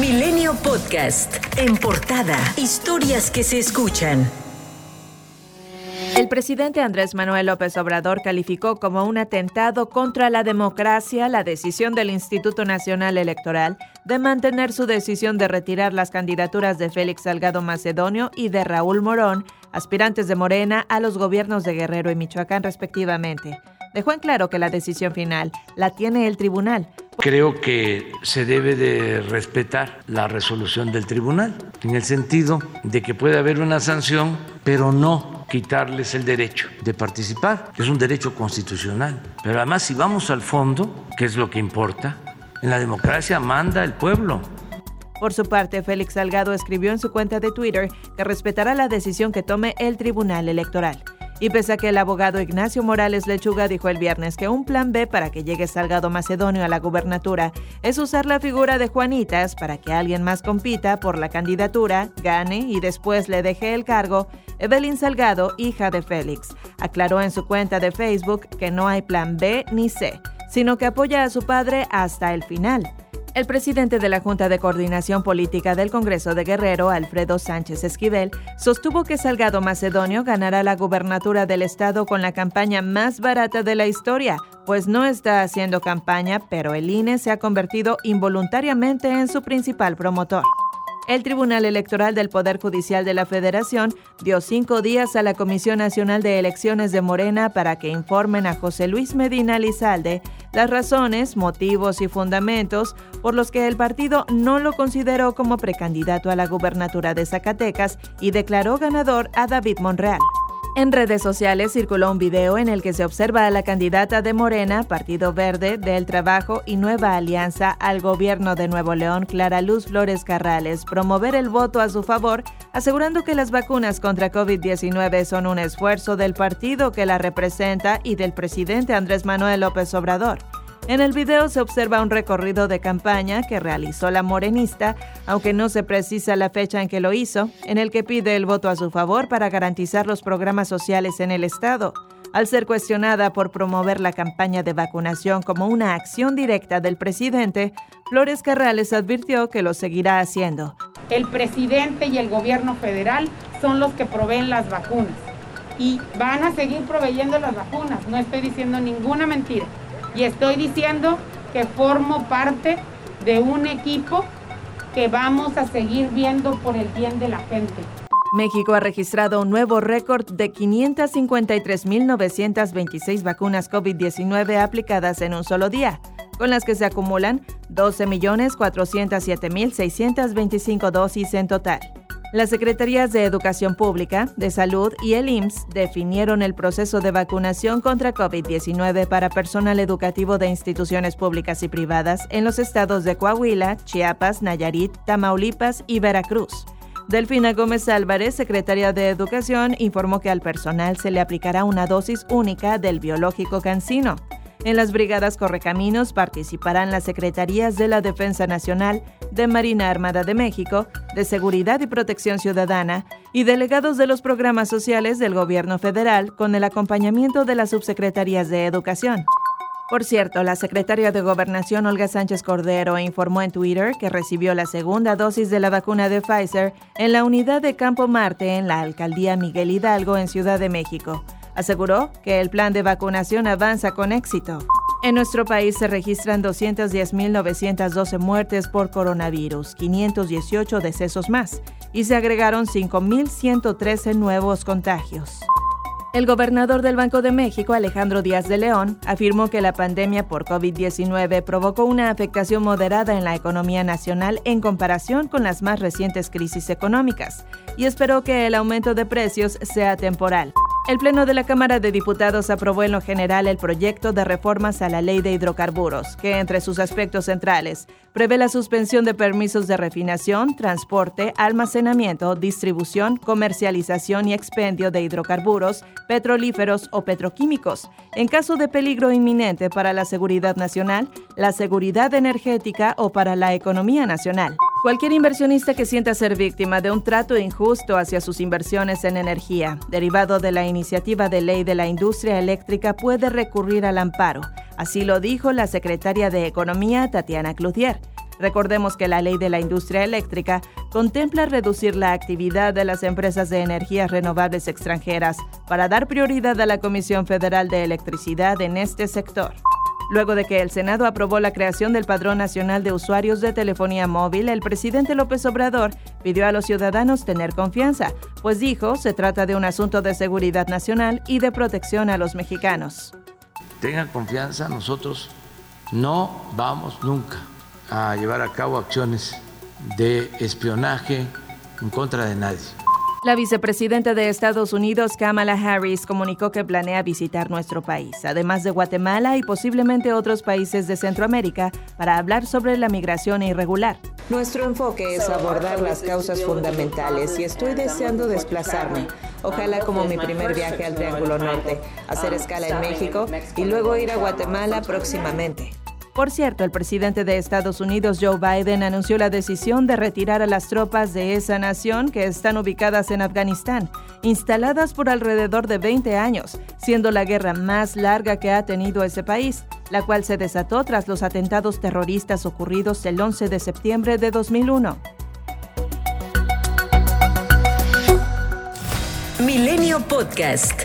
Milenio Podcast. En portada. Historias que se escuchan. El presidente Andrés Manuel López Obrador calificó como un atentado contra la democracia la decisión del Instituto Nacional Electoral de mantener su decisión de retirar las candidaturas de Félix Salgado Macedonio y de Raúl Morón, aspirantes de Morena, a los gobiernos de Guerrero y Michoacán respectivamente. Dejó en claro que la decisión final la tiene el tribunal Creo que se debe de respetar la resolución del tribunal, en el sentido de que puede haber una sanción, pero no quitarles el derecho de participar. Es un derecho constitucional. Pero además, si vamos al fondo, que es lo que importa, en la democracia manda el pueblo. Por su parte, Félix Salgado escribió en su cuenta de Twitter que respetará la decisión que tome el Tribunal Electoral. Y pese a que el abogado Ignacio Morales Lechuga dijo el viernes que un plan B para que llegue Salgado Macedonio a la gubernatura es usar la figura de Juanitas para que alguien más compita por la candidatura, gane y después le deje el cargo, Evelyn Salgado, hija de Félix, aclaró en su cuenta de Facebook que no hay plan B ni C, sino que apoya a su padre hasta el final. El presidente de la Junta de Coordinación Política del Congreso de Guerrero, Alfredo Sánchez Esquivel, sostuvo que Salgado Macedonio ganará la gubernatura del estado con la campaña más barata de la historia, pues no está haciendo campaña, pero el INE se ha convertido involuntariamente en su principal promotor el Tribunal Electoral del Poder Judicial de la Federación dio cinco días a la Comisión Nacional de Elecciones de Morena para que informen a José Luis Medina Lizalde las razones, motivos y fundamentos por los que el partido no lo consideró como precandidato a la gubernatura de Zacatecas y declaró ganador a David Monreal. En redes sociales circuló un video en el que se observa a la candidata de Morena, Partido Verde, del Trabajo y Nueva Alianza al gobierno de Nuevo León, Clara Luz Flores Carrales, promover el voto a su favor, asegurando que las vacunas contra COVID-19 son un esfuerzo del partido que la representa y del presidente Andrés Manuel López Obrador. En el video se observa un recorrido de campaña que realizó la morenista, aunque no se precisa la fecha en que lo hizo, en el que pide el voto a su favor para garantizar los programas sociales en el Estado. Al ser cuestionada por promover la campaña de vacunación como una acción directa del presidente, Flores Carrales advirtió que lo seguirá haciendo. El presidente y el gobierno federal son los que proveen las vacunas y van a seguir proveyendo las vacunas, no estoy diciendo ninguna mentira y estoy diciendo que formo parte de un equipo que vamos a seguir viendo por el bien de la gente. México ha registrado un nuevo récord de 553.926 vacunas COVID-19 aplicadas en un solo día, con las que se acumulan 12.407.625 dosis en total. Las Secretarías de Educación Pública, de Salud y el IMSS definieron el proceso de vacunación contra COVID-19 para personal educativo de instituciones públicas y privadas en los estados de Coahuila, Chiapas, Nayarit, Tamaulipas y Veracruz. Delfina Gómez Álvarez, secretaria de Educación, informó que al personal se le aplicará una dosis única del biológico cancino. En las brigadas Correcaminos participarán las Secretarías de la Defensa Nacional, de Marina Armada de México, de Seguridad y Protección Ciudadana y delegados de los programas sociales del Gobierno federal con el acompañamiento de las subsecretarías de Educación. Por cierto, la secretaria de Gobernación Olga Sánchez Cordero informó en Twitter que recibió la segunda dosis de la vacuna de Pfizer en la unidad de Campo Marte en la alcaldía Miguel Hidalgo en Ciudad de México. Aseguró que el plan de vacunación avanza con éxito. En nuestro país se registran 210.912 muertes por coronavirus, 518 decesos más, y se agregaron 5.113 nuevos contagios. El gobernador del Banco de México, Alejandro Díaz de León, afirmó que la pandemia por COVID-19 provocó una afectación moderada en la economía nacional en comparación con las más recientes crisis económicas y esperó que el aumento de precios sea temporal. El Pleno de la Cámara de Diputados aprobó en lo general el proyecto de reformas a la ley de hidrocarburos, que entre sus aspectos centrales prevé la suspensión de permisos de refinación, transporte, almacenamiento, distribución, comercialización y expendio de hidrocarburos, petrolíferos o petroquímicos, en caso de peligro inminente para la seguridad nacional, la seguridad energética o para la economía nacional. Cualquier inversionista que sienta ser víctima de un trato injusto hacia sus inversiones en energía, derivado de la iniciativa de ley de la industria eléctrica, puede recurrir al amparo. Así lo dijo la secretaria de Economía, Tatiana Cloutier. Recordemos que la ley de la industria eléctrica contempla reducir la actividad de las empresas de energías renovables extranjeras para dar prioridad a la Comisión Federal de Electricidad en este sector. Luego de que el Senado aprobó la creación del Padrón Nacional de Usuarios de Telefonía Móvil, el presidente López Obrador pidió a los ciudadanos tener confianza, pues dijo se trata de un asunto de seguridad nacional y de protección a los mexicanos. Tengan confianza, nosotros no vamos nunca a llevar a cabo acciones de espionaje en contra de nadie. La vicepresidenta de Estados Unidos, Kamala Harris, comunicó que planea visitar nuestro país, además de Guatemala y posiblemente otros países de Centroamérica, para hablar sobre la migración irregular. Nuestro enfoque es abordar las causas fundamentales y estoy deseando desplazarme. Ojalá como mi primer viaje al Triángulo Norte, hacer escala en México y luego ir a Guatemala próximamente. Por cierto, el presidente de Estados Unidos, Joe Biden, anunció la decisión de retirar a las tropas de esa nación que están ubicadas en Afganistán, instaladas por alrededor de 20 años, siendo la guerra más larga que ha tenido ese país, la cual se desató tras los atentados terroristas ocurridos el 11 de septiembre de 2001. Milenio Podcast.